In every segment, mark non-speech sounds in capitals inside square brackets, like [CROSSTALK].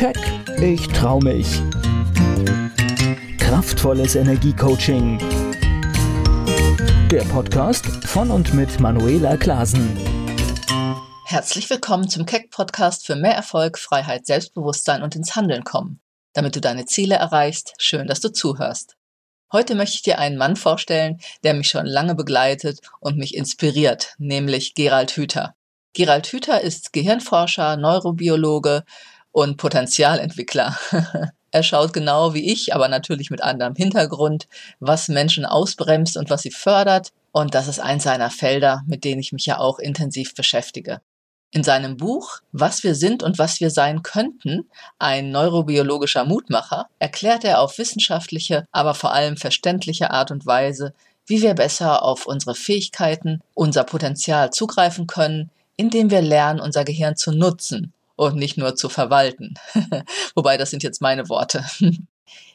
Keck, ich trau mich. Kraftvolles Energiecoaching. Der Podcast von und mit Manuela Klasen. Herzlich willkommen zum Keck Podcast für mehr Erfolg, Freiheit, Selbstbewusstsein und ins Handeln kommen. Damit du deine Ziele erreichst, schön, dass du zuhörst. Heute möchte ich dir einen Mann vorstellen, der mich schon lange begleitet und mich inspiriert, nämlich Gerald Hüther. Gerald Hüther ist Gehirnforscher, Neurobiologe und Potenzialentwickler. [LAUGHS] er schaut genau wie ich, aber natürlich mit anderem Hintergrund, was Menschen ausbremst und was sie fördert. Und das ist eins seiner Felder, mit denen ich mich ja auch intensiv beschäftige. In seinem Buch Was wir sind und was wir sein könnten, ein neurobiologischer Mutmacher, erklärt er auf wissenschaftliche, aber vor allem verständliche Art und Weise, wie wir besser auf unsere Fähigkeiten, unser Potenzial zugreifen können, indem wir lernen, unser Gehirn zu nutzen und nicht nur zu verwalten. [LAUGHS] Wobei, das sind jetzt meine Worte. [LAUGHS]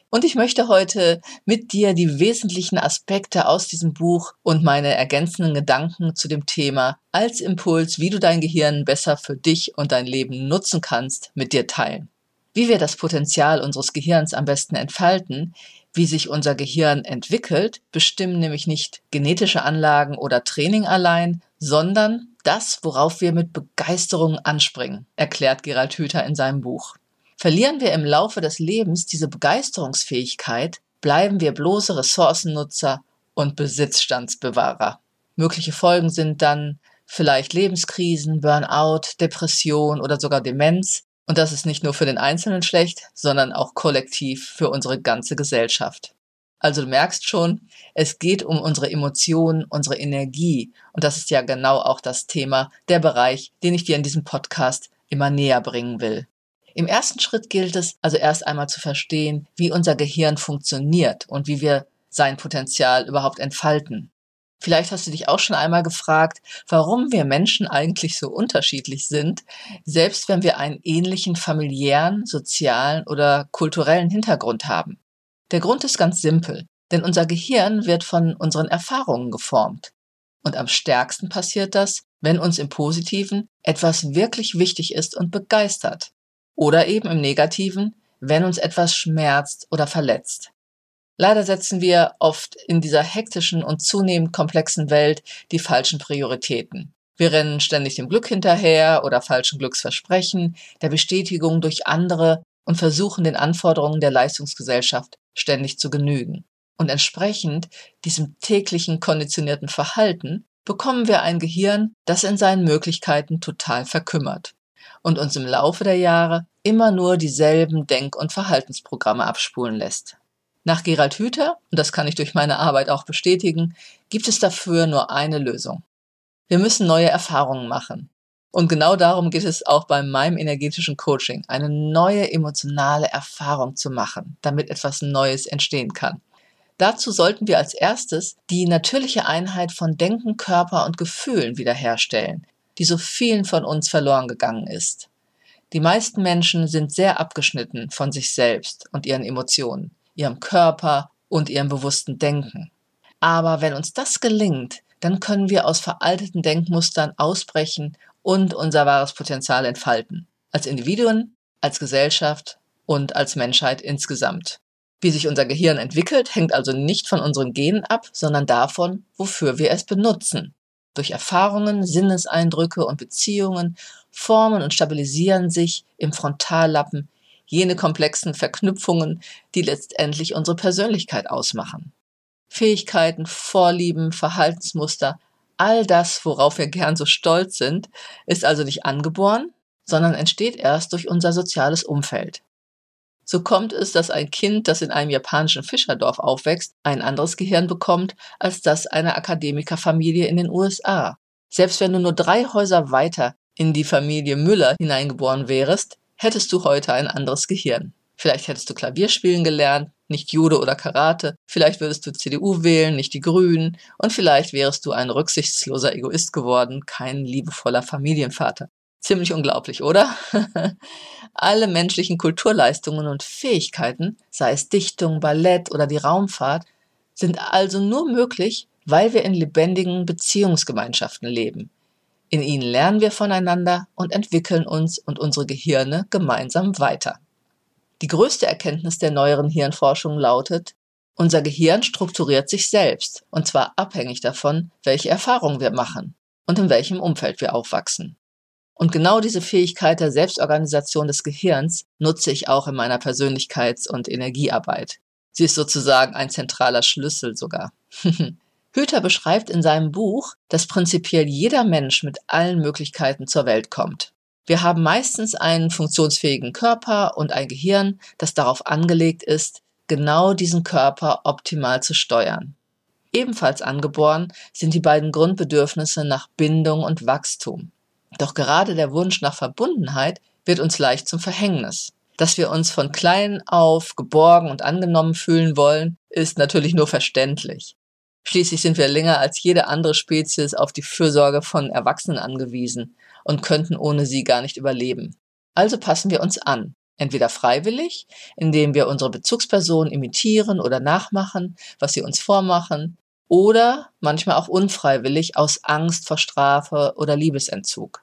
Und ich möchte heute mit dir die wesentlichen Aspekte aus diesem Buch und meine ergänzenden Gedanken zu dem Thema als Impuls, wie du dein Gehirn besser für dich und dein Leben nutzen kannst, mit dir teilen. Wie wir das Potenzial unseres Gehirns am besten entfalten, wie sich unser Gehirn entwickelt, bestimmen nämlich nicht genetische Anlagen oder Training allein, sondern das, worauf wir mit Begeisterung anspringen, erklärt Gerald Hüther in seinem Buch. Verlieren wir im Laufe des Lebens diese Begeisterungsfähigkeit, bleiben wir bloße Ressourcennutzer und Besitzstandsbewahrer. Mögliche Folgen sind dann vielleicht Lebenskrisen, Burnout, Depression oder sogar Demenz. Und das ist nicht nur für den Einzelnen schlecht, sondern auch kollektiv für unsere ganze Gesellschaft. Also du merkst schon, es geht um unsere Emotionen, unsere Energie. Und das ist ja genau auch das Thema, der Bereich, den ich dir in diesem Podcast immer näher bringen will. Im ersten Schritt gilt es also erst einmal zu verstehen, wie unser Gehirn funktioniert und wie wir sein Potenzial überhaupt entfalten. Vielleicht hast du dich auch schon einmal gefragt, warum wir Menschen eigentlich so unterschiedlich sind, selbst wenn wir einen ähnlichen familiären, sozialen oder kulturellen Hintergrund haben. Der Grund ist ganz simpel, denn unser Gehirn wird von unseren Erfahrungen geformt. Und am stärksten passiert das, wenn uns im Positiven etwas wirklich wichtig ist und begeistert. Oder eben im Negativen, wenn uns etwas schmerzt oder verletzt. Leider setzen wir oft in dieser hektischen und zunehmend komplexen Welt die falschen Prioritäten. Wir rennen ständig dem Glück hinterher oder falschen Glücksversprechen, der Bestätigung durch andere und versuchen den Anforderungen der Leistungsgesellschaft ständig zu genügen. Und entsprechend diesem täglichen konditionierten Verhalten bekommen wir ein Gehirn, das in seinen Möglichkeiten total verkümmert und uns im Laufe der Jahre immer nur dieselben Denk- und Verhaltensprogramme abspulen lässt. Nach Gerald Hüther, und das kann ich durch meine Arbeit auch bestätigen, gibt es dafür nur eine Lösung. Wir müssen neue Erfahrungen machen. Und genau darum geht es auch bei meinem energetischen Coaching, eine neue emotionale Erfahrung zu machen, damit etwas Neues entstehen kann. Dazu sollten wir als erstes die natürliche Einheit von Denken, Körper und Gefühlen wiederherstellen, die so vielen von uns verloren gegangen ist. Die meisten Menschen sind sehr abgeschnitten von sich selbst und ihren Emotionen, ihrem Körper und ihrem bewussten Denken. Aber wenn uns das gelingt, dann können wir aus veralteten Denkmustern ausbrechen und unser wahres Potenzial entfalten. Als Individuen, als Gesellschaft und als Menschheit insgesamt. Wie sich unser Gehirn entwickelt, hängt also nicht von unseren Genen ab, sondern davon, wofür wir es benutzen. Durch Erfahrungen, Sinneseindrücke und Beziehungen formen und stabilisieren sich im Frontallappen jene komplexen Verknüpfungen, die letztendlich unsere Persönlichkeit ausmachen. Fähigkeiten, Vorlieben, Verhaltensmuster All das, worauf wir gern so stolz sind, ist also nicht angeboren, sondern entsteht erst durch unser soziales Umfeld. So kommt es, dass ein Kind, das in einem japanischen Fischerdorf aufwächst, ein anderes Gehirn bekommt als das einer Akademikerfamilie in den USA. Selbst wenn du nur drei Häuser weiter in die Familie Müller hineingeboren wärest, hättest du heute ein anderes Gehirn. Vielleicht hättest du Klavier spielen gelernt, nicht Judo oder Karate, vielleicht würdest du CDU wählen, nicht die Grünen, und vielleicht wärst du ein rücksichtsloser Egoist geworden, kein liebevoller Familienvater. Ziemlich unglaublich, oder? [LAUGHS] Alle menschlichen Kulturleistungen und Fähigkeiten, sei es Dichtung, Ballett oder die Raumfahrt, sind also nur möglich, weil wir in lebendigen Beziehungsgemeinschaften leben. In ihnen lernen wir voneinander und entwickeln uns und unsere Gehirne gemeinsam weiter. Die größte Erkenntnis der neueren Hirnforschung lautet, unser Gehirn strukturiert sich selbst, und zwar abhängig davon, welche Erfahrungen wir machen und in welchem Umfeld wir aufwachsen. Und genau diese Fähigkeit der Selbstorganisation des Gehirns nutze ich auch in meiner Persönlichkeits- und Energiearbeit. Sie ist sozusagen ein zentraler Schlüssel sogar. [LAUGHS] Hüter beschreibt in seinem Buch, dass prinzipiell jeder Mensch mit allen Möglichkeiten zur Welt kommt. Wir haben meistens einen funktionsfähigen Körper und ein Gehirn, das darauf angelegt ist, genau diesen Körper optimal zu steuern. Ebenfalls angeboren sind die beiden Grundbedürfnisse nach Bindung und Wachstum. Doch gerade der Wunsch nach Verbundenheit wird uns leicht zum Verhängnis. Dass wir uns von klein auf geborgen und angenommen fühlen wollen, ist natürlich nur verständlich. Schließlich sind wir länger als jede andere Spezies auf die Fürsorge von Erwachsenen angewiesen und könnten ohne sie gar nicht überleben. Also passen wir uns an, entweder freiwillig, indem wir unsere Bezugspersonen imitieren oder nachmachen, was sie uns vormachen, oder manchmal auch unfreiwillig aus Angst vor Strafe oder Liebesentzug.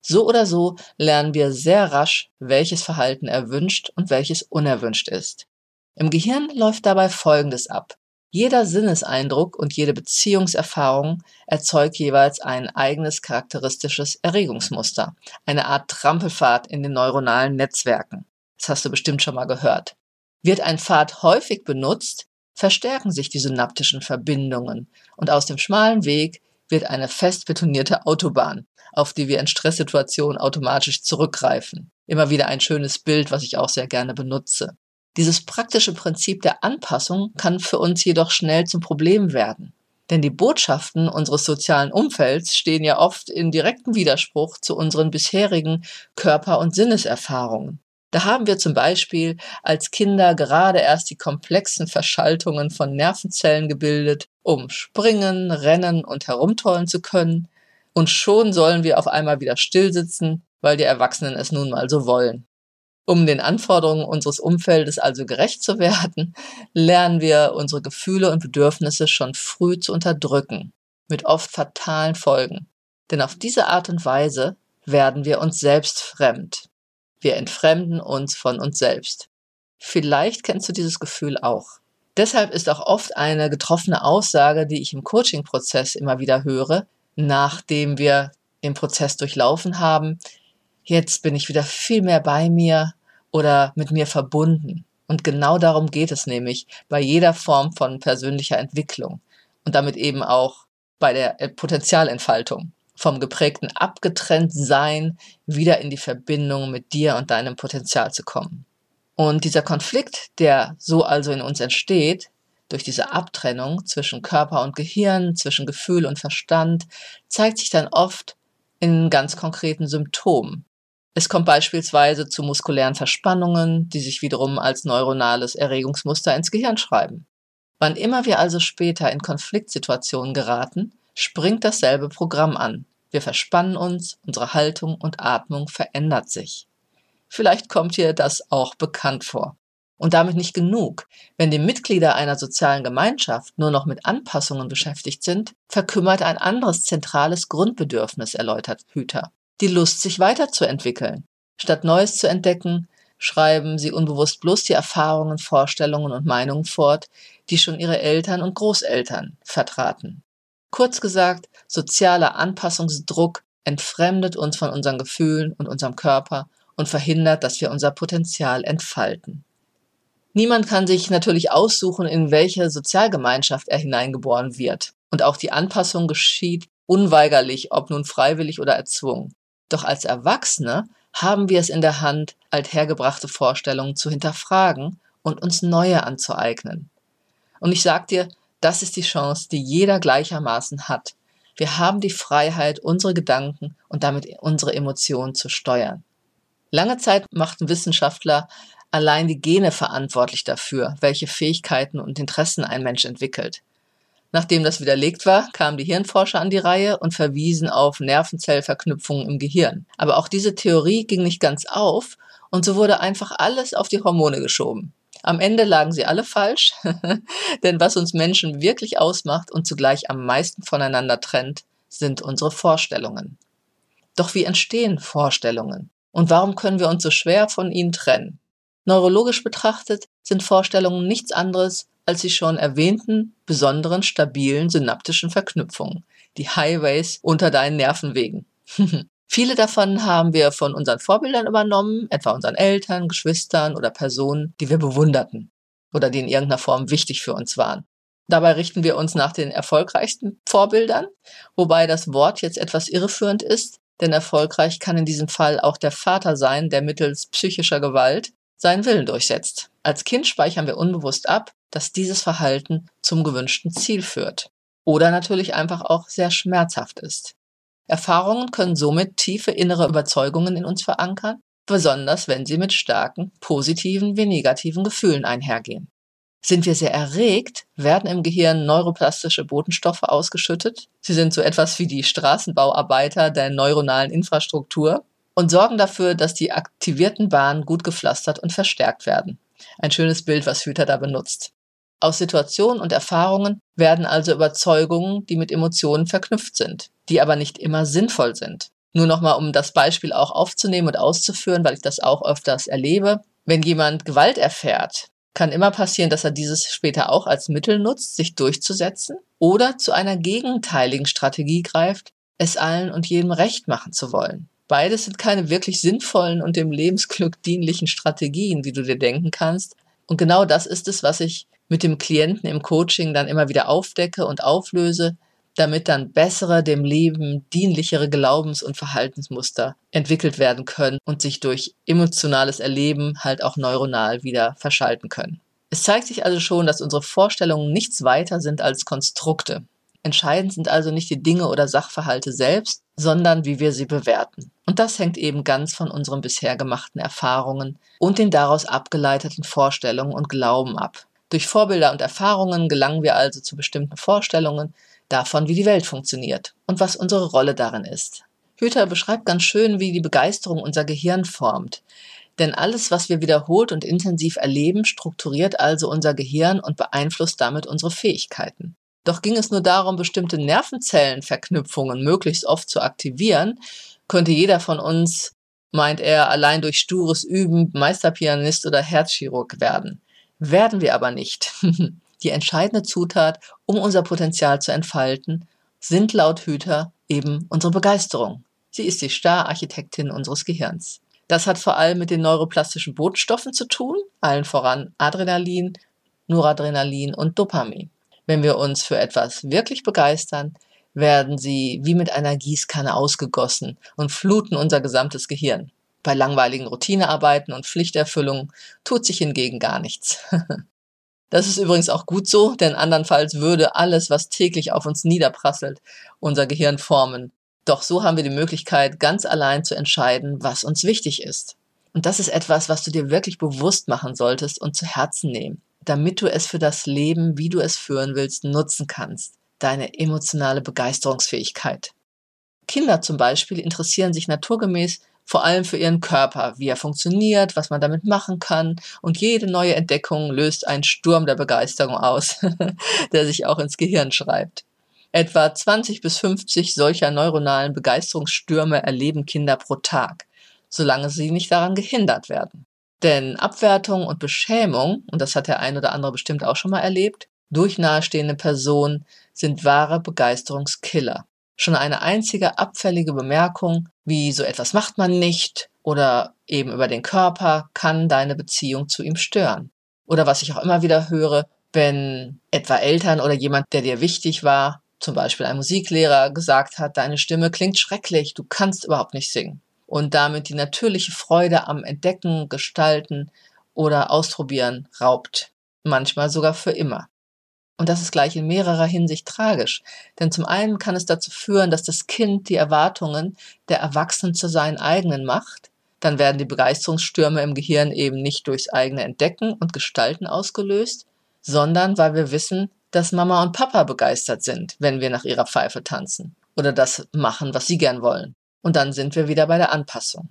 So oder so lernen wir sehr rasch, welches Verhalten erwünscht und welches unerwünscht ist. Im Gehirn läuft dabei Folgendes ab. Jeder Sinneseindruck und jede Beziehungserfahrung erzeugt jeweils ein eigenes charakteristisches Erregungsmuster, eine Art Trampelfahrt in den neuronalen Netzwerken. Das hast du bestimmt schon mal gehört. Wird ein Pfad häufig benutzt, verstärken sich die synaptischen Verbindungen und aus dem schmalen Weg wird eine fest betonierte Autobahn, auf die wir in Stresssituationen automatisch zurückgreifen. Immer wieder ein schönes Bild, was ich auch sehr gerne benutze. Dieses praktische Prinzip der Anpassung kann für uns jedoch schnell zum Problem werden. Denn die Botschaften unseres sozialen Umfelds stehen ja oft in direktem Widerspruch zu unseren bisherigen Körper- und Sinneserfahrungen. Da haben wir zum Beispiel als Kinder gerade erst die komplexen Verschaltungen von Nervenzellen gebildet, um springen, rennen und herumtollen zu können. Und schon sollen wir auf einmal wieder stillsitzen, weil die Erwachsenen es nun mal so wollen. Um den Anforderungen unseres Umfeldes also gerecht zu werden, lernen wir unsere Gefühle und Bedürfnisse schon früh zu unterdrücken, mit oft fatalen Folgen. Denn auf diese Art und Weise werden wir uns selbst fremd. Wir entfremden uns von uns selbst. Vielleicht kennst du dieses Gefühl auch. Deshalb ist auch oft eine getroffene Aussage, die ich im Coaching-Prozess immer wieder höre, nachdem wir den Prozess durchlaufen haben, jetzt bin ich wieder viel mehr bei mir oder mit mir verbunden. Und genau darum geht es nämlich bei jeder Form von persönlicher Entwicklung und damit eben auch bei der äh, Potenzialentfaltung. Vom geprägten Abgetrenntsein wieder in die Verbindung mit dir und deinem Potenzial zu kommen. Und dieser Konflikt, der so also in uns entsteht, durch diese Abtrennung zwischen Körper und Gehirn, zwischen Gefühl und Verstand, zeigt sich dann oft in ganz konkreten Symptomen, es kommt beispielsweise zu muskulären Verspannungen, die sich wiederum als neuronales Erregungsmuster ins Gehirn schreiben. Wann immer wir also später in Konfliktsituationen geraten, springt dasselbe Programm an. Wir verspannen uns, unsere Haltung und Atmung verändert sich. Vielleicht kommt dir das auch bekannt vor. Und damit nicht genug. Wenn die Mitglieder einer sozialen Gemeinschaft nur noch mit Anpassungen beschäftigt sind, verkümmert ein anderes zentrales Grundbedürfnis, erläutert Hüter die Lust, sich weiterzuentwickeln. Statt Neues zu entdecken, schreiben sie unbewusst bloß die Erfahrungen, Vorstellungen und Meinungen fort, die schon ihre Eltern und Großeltern vertraten. Kurz gesagt, sozialer Anpassungsdruck entfremdet uns von unseren Gefühlen und unserem Körper und verhindert, dass wir unser Potenzial entfalten. Niemand kann sich natürlich aussuchen, in welche Sozialgemeinschaft er hineingeboren wird. Und auch die Anpassung geschieht unweigerlich, ob nun freiwillig oder erzwungen. Doch als Erwachsene haben wir es in der Hand, althergebrachte Vorstellungen zu hinterfragen und uns neue anzueignen. Und ich sag dir, das ist die Chance, die jeder gleichermaßen hat. Wir haben die Freiheit, unsere Gedanken und damit unsere Emotionen zu steuern. Lange Zeit machten Wissenschaftler allein die Gene verantwortlich dafür, welche Fähigkeiten und Interessen ein Mensch entwickelt. Nachdem das widerlegt war, kamen die Hirnforscher an die Reihe und verwiesen auf Nervenzellverknüpfungen im Gehirn. Aber auch diese Theorie ging nicht ganz auf und so wurde einfach alles auf die Hormone geschoben. Am Ende lagen sie alle falsch, [LAUGHS] denn was uns Menschen wirklich ausmacht und zugleich am meisten voneinander trennt, sind unsere Vorstellungen. Doch wie entstehen Vorstellungen? Und warum können wir uns so schwer von ihnen trennen? Neurologisch betrachtet sind Vorstellungen nichts anderes als die schon erwähnten besonderen stabilen synaptischen Verknüpfungen, die Highways unter deinen Nervenwegen. [LAUGHS] Viele davon haben wir von unseren Vorbildern übernommen, etwa unseren Eltern, Geschwistern oder Personen, die wir bewunderten oder die in irgendeiner Form wichtig für uns waren. Dabei richten wir uns nach den erfolgreichsten Vorbildern, wobei das Wort jetzt etwas irreführend ist, denn erfolgreich kann in diesem Fall auch der Vater sein, der mittels psychischer Gewalt seinen Willen durchsetzt. Als Kind speichern wir unbewusst ab, dass dieses Verhalten zum gewünschten Ziel führt. Oder natürlich einfach auch sehr schmerzhaft ist. Erfahrungen können somit tiefe innere Überzeugungen in uns verankern, besonders wenn sie mit starken positiven wie negativen Gefühlen einhergehen. Sind wir sehr erregt, werden im Gehirn neuroplastische Botenstoffe ausgeschüttet. Sie sind so etwas wie die Straßenbauarbeiter der neuronalen Infrastruktur und sorgen dafür, dass die aktivierten Bahnen gut gepflastert und verstärkt werden. Ein schönes Bild, was Hüter da benutzt. Aus Situationen und Erfahrungen werden also Überzeugungen, die mit Emotionen verknüpft sind, die aber nicht immer sinnvoll sind. Nur nochmal, um das Beispiel auch aufzunehmen und auszuführen, weil ich das auch öfters erlebe. Wenn jemand Gewalt erfährt, kann immer passieren, dass er dieses später auch als Mittel nutzt, sich durchzusetzen oder zu einer gegenteiligen Strategie greift, es allen und jedem recht machen zu wollen. Beides sind keine wirklich sinnvollen und dem Lebensglück dienlichen Strategien, wie du dir denken kannst. Und genau das ist es, was ich mit dem Klienten im Coaching dann immer wieder aufdecke und auflöse, damit dann bessere, dem Leben dienlichere Glaubens- und Verhaltensmuster entwickelt werden können und sich durch emotionales Erleben halt auch neuronal wieder verschalten können. Es zeigt sich also schon, dass unsere Vorstellungen nichts weiter sind als Konstrukte. Entscheidend sind also nicht die Dinge oder Sachverhalte selbst, sondern wie wir sie bewerten. Und das hängt eben ganz von unseren bisher gemachten Erfahrungen und den daraus abgeleiteten Vorstellungen und Glauben ab. Durch Vorbilder und Erfahrungen gelangen wir also zu bestimmten Vorstellungen, davon, wie die Welt funktioniert und was unsere Rolle darin ist. Hüther beschreibt ganz schön, wie die Begeisterung unser Gehirn formt. Denn alles, was wir wiederholt und intensiv erleben, strukturiert also unser Gehirn und beeinflusst damit unsere Fähigkeiten. Doch ging es nur darum, bestimmte Nervenzellenverknüpfungen möglichst oft zu aktivieren, könnte jeder von uns, meint er, allein durch stures Üben Meisterpianist oder Herzchirurg werden. Werden wir aber nicht. [LAUGHS] Die entscheidende Zutat, um unser Potenzial zu entfalten, sind laut Hüter eben unsere Begeisterung. Sie ist die Star-Architektin unseres Gehirns. Das hat vor allem mit den neuroplastischen Botenstoffen zu tun, allen voran Adrenalin, Noradrenalin und Dopamin. Wenn wir uns für etwas wirklich begeistern, werden sie wie mit einer Gießkanne ausgegossen und fluten unser gesamtes Gehirn. Bei langweiligen Routinearbeiten und Pflichterfüllungen tut sich hingegen gar nichts. [LAUGHS] Das ist übrigens auch gut so, denn andernfalls würde alles, was täglich auf uns niederprasselt, unser Gehirn formen. Doch so haben wir die Möglichkeit, ganz allein zu entscheiden, was uns wichtig ist. Und das ist etwas, was du dir wirklich bewusst machen solltest und zu Herzen nehmen, damit du es für das Leben, wie du es führen willst, nutzen kannst. Deine emotionale Begeisterungsfähigkeit. Kinder zum Beispiel interessieren sich naturgemäß vor allem für ihren Körper, wie er funktioniert, was man damit machen kann. Und jede neue Entdeckung löst einen Sturm der Begeisterung aus, [LAUGHS] der sich auch ins Gehirn schreibt. Etwa 20 bis 50 solcher neuronalen Begeisterungsstürme erleben Kinder pro Tag, solange sie nicht daran gehindert werden. Denn Abwertung und Beschämung, und das hat der ein oder andere bestimmt auch schon mal erlebt, durch nahestehende Personen sind wahre Begeisterungskiller. Schon eine einzige abfällige Bemerkung, wie so etwas macht man nicht oder eben über den Körper, kann deine Beziehung zu ihm stören. Oder was ich auch immer wieder höre, wenn etwa Eltern oder jemand, der dir wichtig war, zum Beispiel ein Musiklehrer, gesagt hat, deine Stimme klingt schrecklich, du kannst überhaupt nicht singen. Und damit die natürliche Freude am Entdecken, Gestalten oder Ausprobieren raubt. Manchmal sogar für immer. Und das ist gleich in mehrerer Hinsicht tragisch. Denn zum einen kann es dazu führen, dass das Kind die Erwartungen der Erwachsenen zu seinen eigenen macht. Dann werden die Begeisterungsstürme im Gehirn eben nicht durchs eigene Entdecken und Gestalten ausgelöst, sondern weil wir wissen, dass Mama und Papa begeistert sind, wenn wir nach ihrer Pfeife tanzen oder das machen, was sie gern wollen. Und dann sind wir wieder bei der Anpassung.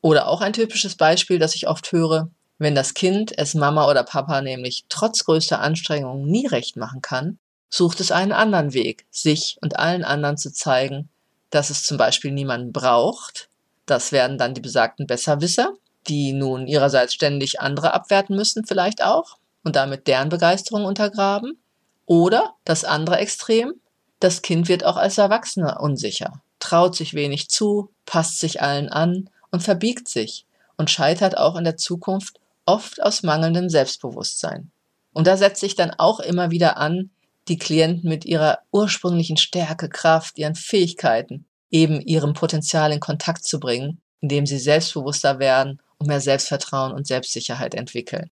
Oder auch ein typisches Beispiel, das ich oft höre, wenn das Kind es Mama oder Papa nämlich trotz größter Anstrengungen nie recht machen kann, sucht es einen anderen Weg, sich und allen anderen zu zeigen, dass es zum Beispiel niemanden braucht. Das werden dann die besagten Besserwisser, die nun ihrerseits ständig andere abwerten müssen, vielleicht auch, und damit deren Begeisterung untergraben. Oder das andere Extrem, das Kind wird auch als Erwachsener unsicher, traut sich wenig zu, passt sich allen an und verbiegt sich und scheitert auch in der Zukunft oft aus mangelndem Selbstbewusstsein. Und da setzt sich dann auch immer wieder an, die Klienten mit ihrer ursprünglichen Stärke, Kraft, ihren Fähigkeiten, eben ihrem Potenzial in Kontakt zu bringen, indem sie selbstbewusster werden und mehr Selbstvertrauen und Selbstsicherheit entwickeln.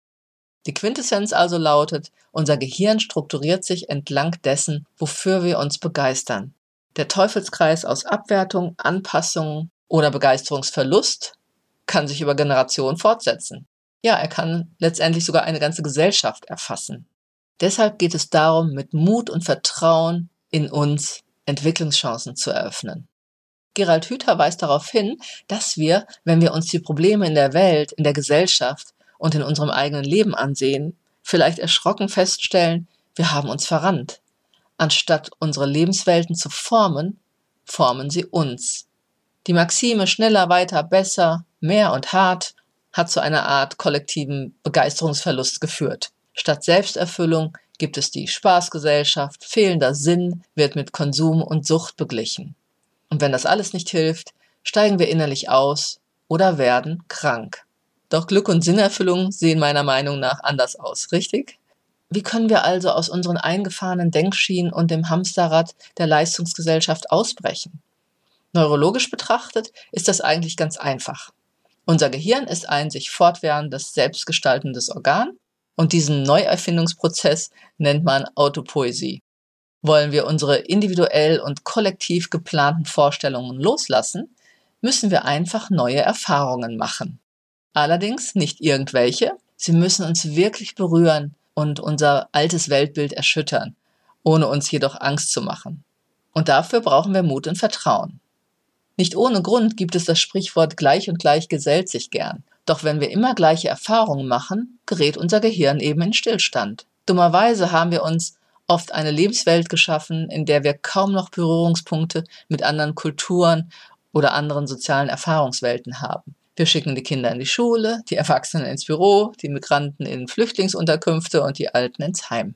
Die Quintessenz also lautet, unser Gehirn strukturiert sich entlang dessen, wofür wir uns begeistern. Der Teufelskreis aus Abwertung, Anpassung oder Begeisterungsverlust kann sich über Generationen fortsetzen. Ja, er kann letztendlich sogar eine ganze Gesellschaft erfassen. Deshalb geht es darum, mit Mut und Vertrauen in uns Entwicklungschancen zu eröffnen. Gerald Hüther weist darauf hin, dass wir, wenn wir uns die Probleme in der Welt, in der Gesellschaft und in unserem eigenen Leben ansehen, vielleicht erschrocken feststellen, wir haben uns verrannt. Anstatt unsere Lebenswelten zu formen, formen sie uns. Die Maxime schneller, weiter, besser, mehr und hart hat zu einer Art kollektiven Begeisterungsverlust geführt. Statt Selbsterfüllung gibt es die Spaßgesellschaft, fehlender Sinn wird mit Konsum und Sucht beglichen. Und wenn das alles nicht hilft, steigen wir innerlich aus oder werden krank. Doch Glück und Sinnerfüllung sehen meiner Meinung nach anders aus, richtig? Wie können wir also aus unseren eingefahrenen Denkschienen und dem Hamsterrad der Leistungsgesellschaft ausbrechen? Neurologisch betrachtet ist das eigentlich ganz einfach. Unser Gehirn ist ein sich fortwährendes, selbstgestaltendes Organ und diesen Neuerfindungsprozess nennt man Autopoesie. Wollen wir unsere individuell und kollektiv geplanten Vorstellungen loslassen, müssen wir einfach neue Erfahrungen machen. Allerdings nicht irgendwelche, sie müssen uns wirklich berühren und unser altes Weltbild erschüttern, ohne uns jedoch Angst zu machen. Und dafür brauchen wir Mut und Vertrauen. Nicht ohne Grund gibt es das Sprichwort gleich und gleich gesellt sich gern. Doch wenn wir immer gleiche Erfahrungen machen, gerät unser Gehirn eben in Stillstand. Dummerweise haben wir uns oft eine Lebenswelt geschaffen, in der wir kaum noch Berührungspunkte mit anderen Kulturen oder anderen sozialen Erfahrungswelten haben. Wir schicken die Kinder in die Schule, die Erwachsenen ins Büro, die Migranten in Flüchtlingsunterkünfte und die Alten ins Heim.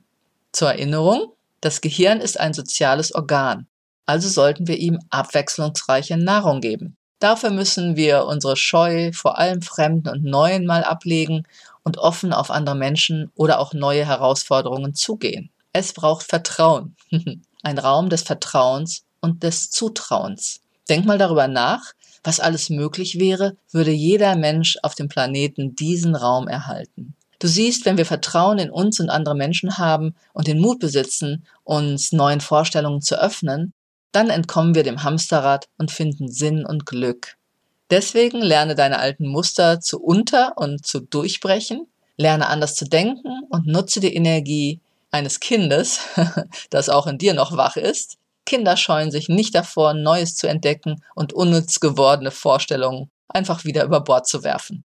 Zur Erinnerung, das Gehirn ist ein soziales Organ, also sollten wir ihm abwechslungsreiche Nahrung geben. Dafür müssen wir unsere Scheu vor allem Fremden und Neuen mal ablegen und offen auf andere Menschen oder auch neue Herausforderungen zugehen. Es braucht Vertrauen. [LAUGHS] Ein Raum des Vertrauens und des Zutrauens. Denk mal darüber nach, was alles möglich wäre, würde jeder Mensch auf dem Planeten diesen Raum erhalten. Du siehst, wenn wir Vertrauen in uns und andere Menschen haben und den Mut besitzen, uns neuen Vorstellungen zu öffnen, dann entkommen wir dem Hamsterrad und finden Sinn und Glück. Deswegen lerne deine alten Muster zu unter und zu durchbrechen, lerne anders zu denken und nutze die Energie eines Kindes, [LAUGHS] das auch in dir noch wach ist. Kinder scheuen sich nicht davor, Neues zu entdecken und unnütz gewordene Vorstellungen einfach wieder über Bord zu werfen.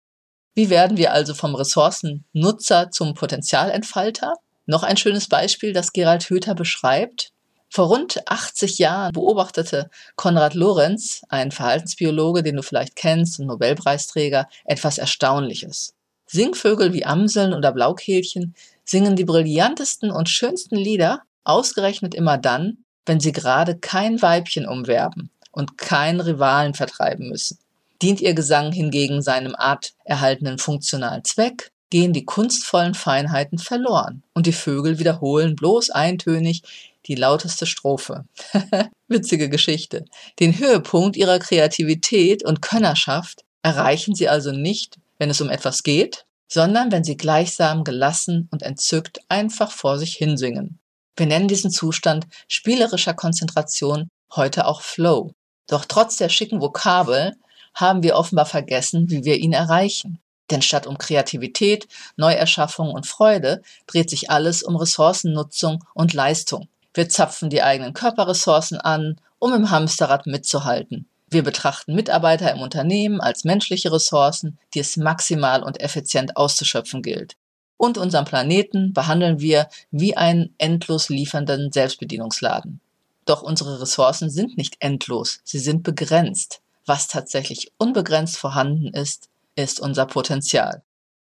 Wie werden wir also vom Ressourcennutzer zum Potenzialentfalter? Noch ein schönes Beispiel, das Gerald Höther beschreibt. Vor rund 80 Jahren beobachtete Konrad Lorenz, ein Verhaltensbiologe, den du vielleicht kennst und Nobelpreisträger, etwas Erstaunliches. Singvögel wie Amseln oder Blaukehlchen singen die brillantesten und schönsten Lieder, ausgerechnet immer dann, wenn sie gerade kein Weibchen umwerben und keinen Rivalen vertreiben müssen. Dient ihr Gesang hingegen seinem art erhaltenen funktionalen Zweck, gehen die kunstvollen Feinheiten verloren und die Vögel wiederholen bloß eintönig die lauteste Strophe. [LAUGHS] Witzige Geschichte. Den Höhepunkt ihrer Kreativität und Könnerschaft erreichen sie also nicht, wenn es um etwas geht, sondern wenn sie gleichsam gelassen und entzückt einfach vor sich hinsingen. Wir nennen diesen Zustand spielerischer Konzentration heute auch Flow. Doch trotz der schicken Vokabel haben wir offenbar vergessen, wie wir ihn erreichen. Denn statt um Kreativität, Neuerschaffung und Freude dreht sich alles um Ressourcennutzung und Leistung. Wir zapfen die eigenen Körperressourcen an, um im Hamsterrad mitzuhalten. Wir betrachten Mitarbeiter im Unternehmen als menschliche Ressourcen, die es maximal und effizient auszuschöpfen gilt. Und unseren Planeten behandeln wir wie einen endlos liefernden Selbstbedienungsladen. Doch unsere Ressourcen sind nicht endlos, sie sind begrenzt. Was tatsächlich unbegrenzt vorhanden ist, ist unser Potenzial.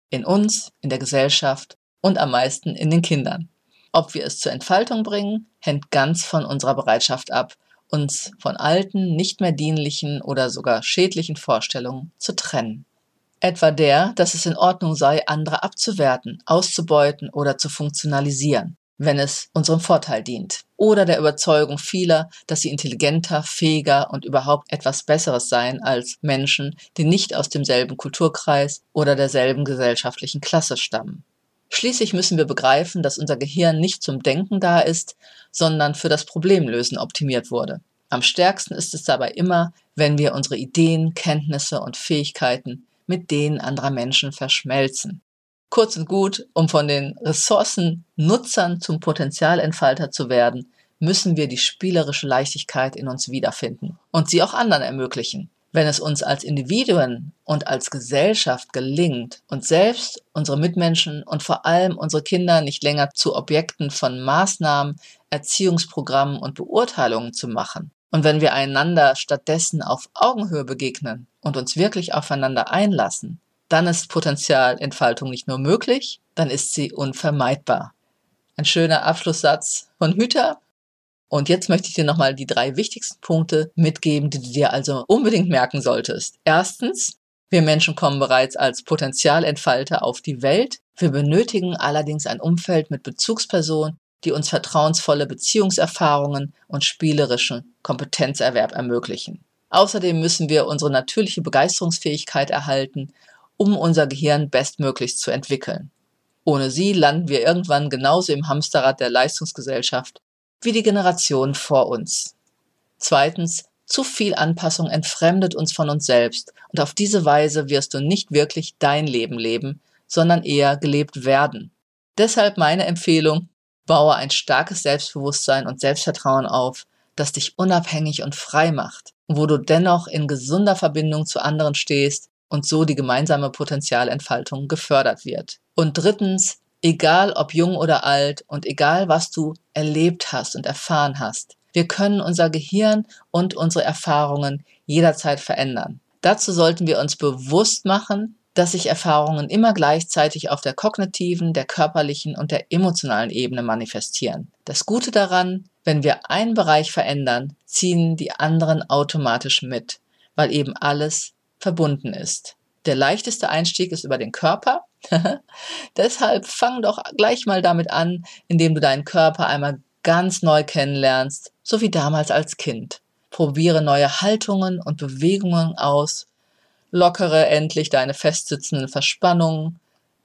In uns, in der Gesellschaft und am meisten in den Kindern. Ob wir es zur Entfaltung bringen, hängt ganz von unserer Bereitschaft ab, uns von alten, nicht mehr dienlichen oder sogar schädlichen Vorstellungen zu trennen. Etwa der, dass es in Ordnung sei, andere abzuwerten, auszubeuten oder zu funktionalisieren, wenn es unserem Vorteil dient. Oder der Überzeugung vieler, dass sie intelligenter, fähiger und überhaupt etwas Besseres seien als Menschen, die nicht aus demselben Kulturkreis oder derselben gesellschaftlichen Klasse stammen. Schließlich müssen wir begreifen, dass unser Gehirn nicht zum Denken da ist, sondern für das Problemlösen optimiert wurde. Am stärksten ist es dabei immer, wenn wir unsere Ideen, Kenntnisse und Fähigkeiten mit denen anderer Menschen verschmelzen. Kurz und gut, um von den Ressourcennutzern zum Potenzialentfalter zu werden, müssen wir die spielerische Leichtigkeit in uns wiederfinden und sie auch anderen ermöglichen. Wenn es uns als Individuen und als Gesellschaft gelingt, uns selbst, unsere Mitmenschen und vor allem unsere Kinder nicht länger zu Objekten von Maßnahmen, Erziehungsprogrammen und Beurteilungen zu machen, und wenn wir einander stattdessen auf Augenhöhe begegnen und uns wirklich aufeinander einlassen, dann ist Potenzialentfaltung nicht nur möglich, dann ist sie unvermeidbar. Ein schöner Abschlusssatz von Hüter und jetzt möchte ich dir nochmal die drei wichtigsten Punkte mitgeben, die du dir also unbedingt merken solltest. Erstens, wir Menschen kommen bereits als Potenzialentfalter auf die Welt. Wir benötigen allerdings ein Umfeld mit Bezugspersonen, die uns vertrauensvolle Beziehungserfahrungen und spielerischen Kompetenzerwerb ermöglichen. Außerdem müssen wir unsere natürliche Begeisterungsfähigkeit erhalten, um unser Gehirn bestmöglichst zu entwickeln. Ohne sie landen wir irgendwann genauso im Hamsterrad der Leistungsgesellschaft wie die Generation vor uns. Zweitens, zu viel Anpassung entfremdet uns von uns selbst und auf diese Weise wirst du nicht wirklich dein Leben leben, sondern eher gelebt werden. Deshalb meine Empfehlung, baue ein starkes Selbstbewusstsein und Selbstvertrauen auf, das dich unabhängig und frei macht, wo du dennoch in gesunder Verbindung zu anderen stehst und so die gemeinsame Potenzialentfaltung gefördert wird. Und drittens, Egal ob jung oder alt und egal was du erlebt hast und erfahren hast, wir können unser Gehirn und unsere Erfahrungen jederzeit verändern. Dazu sollten wir uns bewusst machen, dass sich Erfahrungen immer gleichzeitig auf der kognitiven, der körperlichen und der emotionalen Ebene manifestieren. Das Gute daran, wenn wir einen Bereich verändern, ziehen die anderen automatisch mit, weil eben alles verbunden ist. Der leichteste Einstieg ist über den Körper. [LAUGHS] Deshalb fang doch gleich mal damit an, indem du deinen Körper einmal ganz neu kennenlernst, so wie damals als Kind. Probiere neue Haltungen und Bewegungen aus. Lockere endlich deine festsitzenden Verspannungen.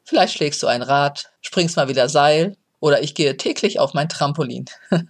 Vielleicht schlägst du ein Rad, springst mal wieder Seil oder ich gehe täglich auf mein Trampolin. [LAUGHS]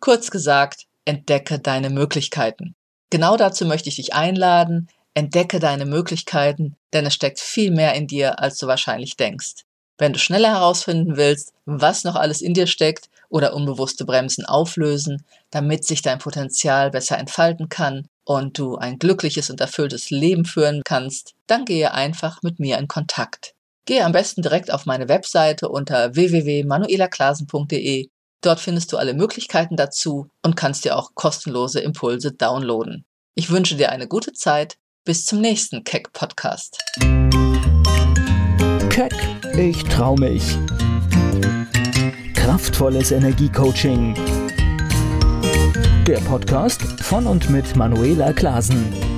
Kurz gesagt, entdecke deine Möglichkeiten. Genau dazu möchte ich dich einladen, Entdecke deine Möglichkeiten, denn es steckt viel mehr in dir, als du wahrscheinlich denkst. Wenn du schneller herausfinden willst, was noch alles in dir steckt oder unbewusste Bremsen auflösen, damit sich dein Potenzial besser entfalten kann und du ein glückliches und erfülltes Leben führen kannst, dann gehe einfach mit mir in Kontakt. Gehe am besten direkt auf meine Webseite unter www.manuelaklasen.de. Dort findest du alle Möglichkeiten dazu und kannst dir auch kostenlose Impulse downloaden. Ich wünsche dir eine gute Zeit bis zum nächsten Keck Podcast. Keck, ich trau mich. Kraftvolles Energiecoaching. Der Podcast von und mit Manuela Klasen.